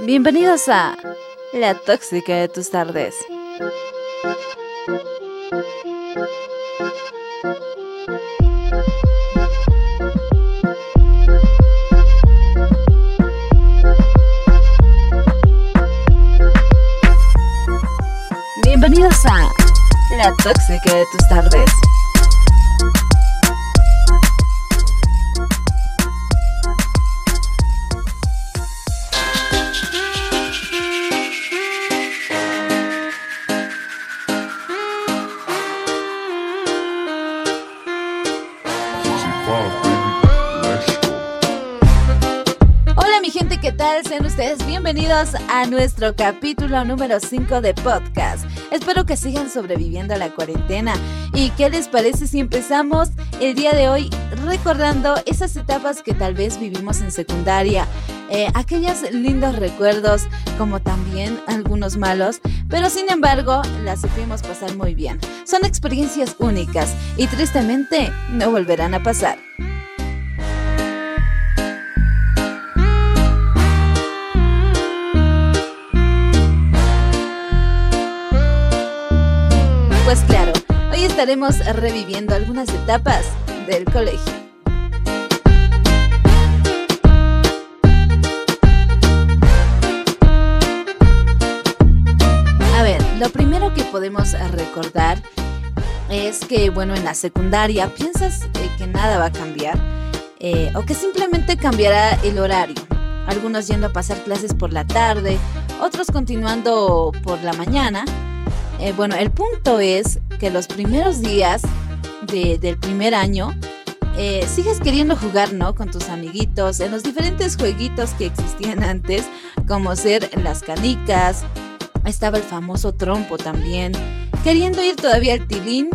Bienvenidos a La Tóxica de tus tardes. Bienvenidos a La Tóxica de tus tardes. ¿Qué tal? Sean ustedes bienvenidos a nuestro capítulo número 5 de podcast. Espero que sigan sobreviviendo a la cuarentena. ¿Y qué les parece si empezamos el día de hoy recordando esas etapas que tal vez vivimos en secundaria? Eh, aquellos lindos recuerdos como también algunos malos, pero sin embargo las supimos pasar muy bien. Son experiencias únicas y tristemente no volverán a pasar. Estaremos reviviendo algunas etapas del colegio. A ver, lo primero que podemos recordar es que, bueno, en la secundaria piensas eh, que nada va a cambiar eh, o que simplemente cambiará el horario. Algunos yendo a pasar clases por la tarde, otros continuando por la mañana. Eh, bueno, el punto es que los primeros días de- del primer año eh, sigues queriendo jugar, ¿no? Con tus amiguitos en los diferentes jueguitos que existían antes, como ser las canicas, estaba el famoso trompo también, queriendo ir todavía al tilín,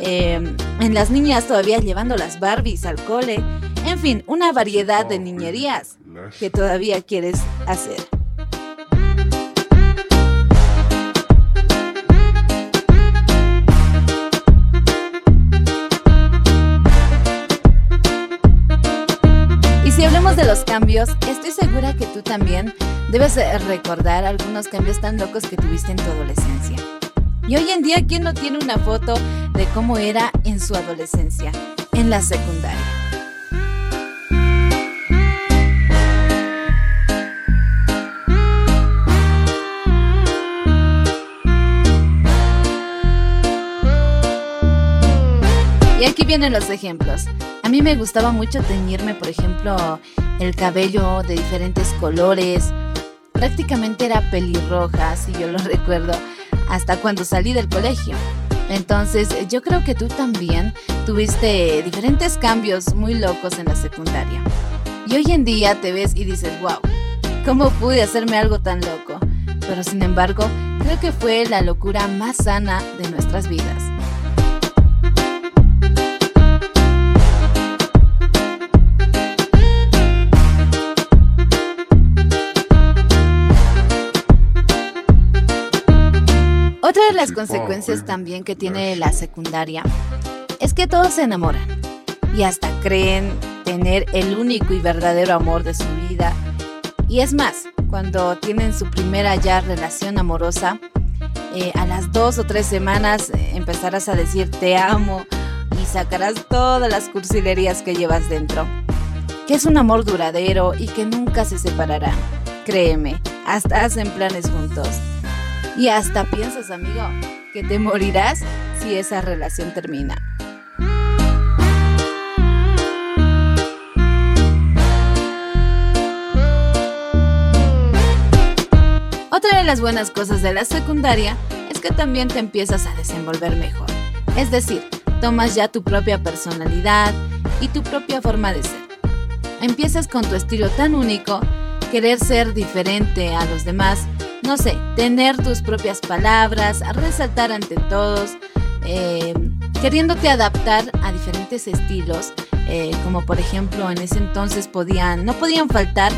eh, en las niñas todavía llevando las Barbies al cole, en fin, una variedad de niñerías que todavía quieres hacer. Cambios, estoy segura que tú también debes de recordar algunos cambios tan locos que tuviste en tu adolescencia. Y hoy en día, ¿quién no tiene una foto de cómo era en su adolescencia, en la secundaria? Y aquí vienen los ejemplos. A mí me gustaba mucho teñirme, por ejemplo, el cabello de diferentes colores. Prácticamente era pelirroja, si yo lo recuerdo, hasta cuando salí del colegio. Entonces, yo creo que tú también tuviste diferentes cambios muy locos en la secundaria. Y hoy en día te ves y dices, wow, ¿cómo pude hacerme algo tan loco? Pero sin embargo, creo que fue la locura más sana de nuestras vidas. Las consecuencias también que tiene la secundaria es que todos se enamoran y hasta creen tener el único y verdadero amor de su vida. Y es más, cuando tienen su primera ya relación amorosa, eh, a las dos o tres semanas eh, empezarás a decir te amo y sacarás todas las cursilerías que llevas dentro. Que es un amor duradero y que nunca se separarán. Créeme, hasta hacen planes juntos. Y hasta piensas, amigo, que te morirás si esa relación termina. Otra de las buenas cosas de la secundaria es que también te empiezas a desenvolver mejor. Es decir, tomas ya tu propia personalidad y tu propia forma de ser. Empiezas con tu estilo tan único, querer ser diferente a los demás, no sé, tener tus propias palabras, resaltar ante todos, eh, queriéndote adaptar a diferentes estilos, eh, como por ejemplo en ese entonces podían, no podían faltar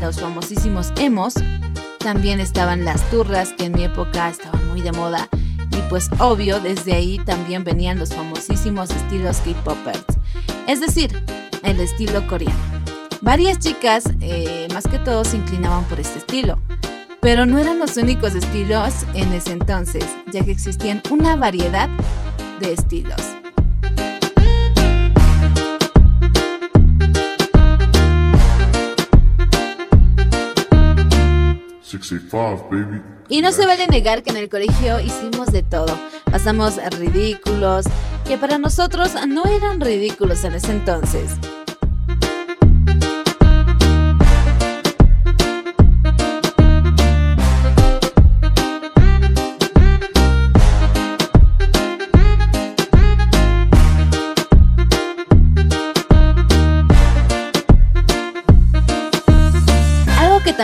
los famosísimos emos, también estaban las turras que en mi época estaban muy de moda y pues obvio desde ahí también venían los famosísimos estilos K-popers, es decir, el estilo coreano. Varias chicas, eh, más que todo, se inclinaban por este estilo. Pero no eran los únicos estilos en ese entonces, ya que existían una variedad de estilos. Y no se vale negar que en el colegio hicimos de todo. Pasamos ridículos, que para nosotros no eran ridículos en ese entonces.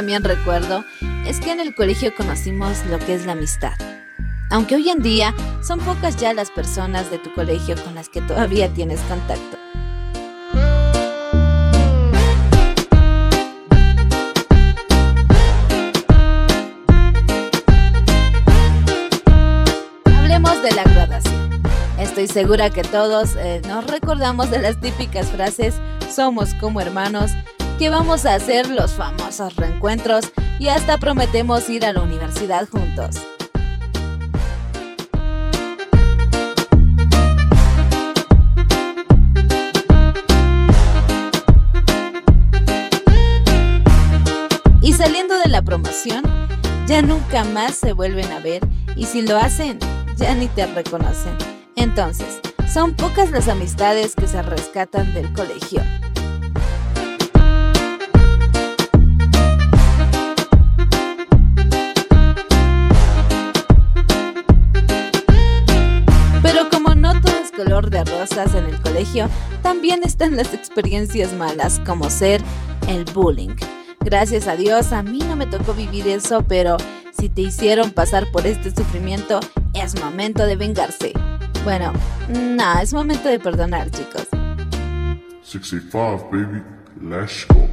También recuerdo es que en el colegio conocimos lo que es la amistad. Aunque hoy en día son pocas ya las personas de tu colegio con las que todavía tienes contacto. Hablemos de la graduación. Estoy segura que todos eh, nos recordamos de las típicas frases somos como hermanos, que vamos a hacer los famosos reencuentros y hasta prometemos ir a la universidad juntos. Y saliendo de la promoción, ya nunca más se vuelven a ver y si lo hacen, ya ni te reconocen. Entonces, son pocas las amistades que se rescatan del colegio. También están las experiencias malas, como ser el bullying. Gracias a Dios, a mí no me tocó vivir eso, pero si te hicieron pasar por este sufrimiento, es momento de vengarse. Bueno, no, es momento de perdonar, chicos. 65, baby. Let's go.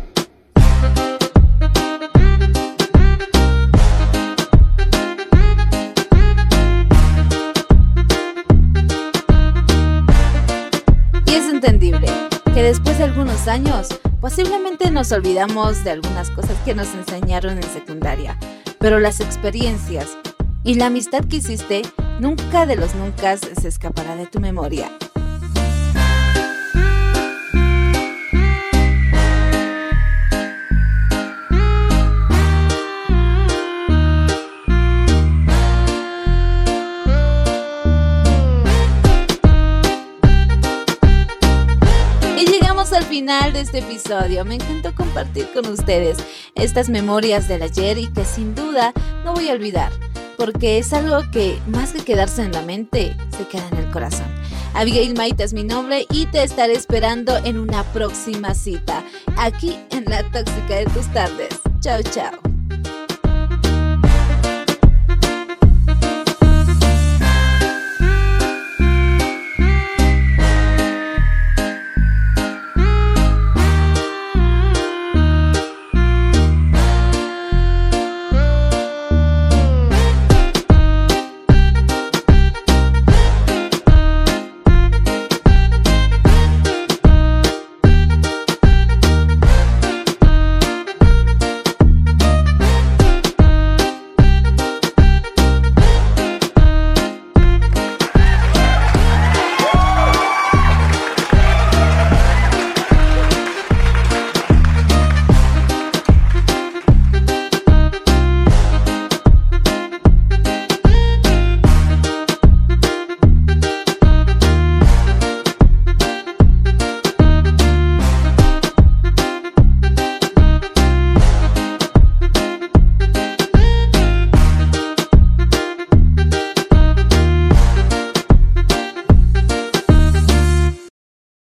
Algunos años posiblemente nos olvidamos de algunas cosas que nos enseñaron en secundaria, pero las experiencias y la amistad que hiciste nunca de los nunca se escapará de tu memoria. Al final de este episodio. Me encantó compartir con ustedes estas memorias del ayer y que sin duda no voy a olvidar, porque es algo que más que quedarse en la mente, se queda en el corazón. Abigail Maita es mi nombre y te estaré esperando en una próxima cita, aquí en La Tóxica de tus tardes. Chao, chao.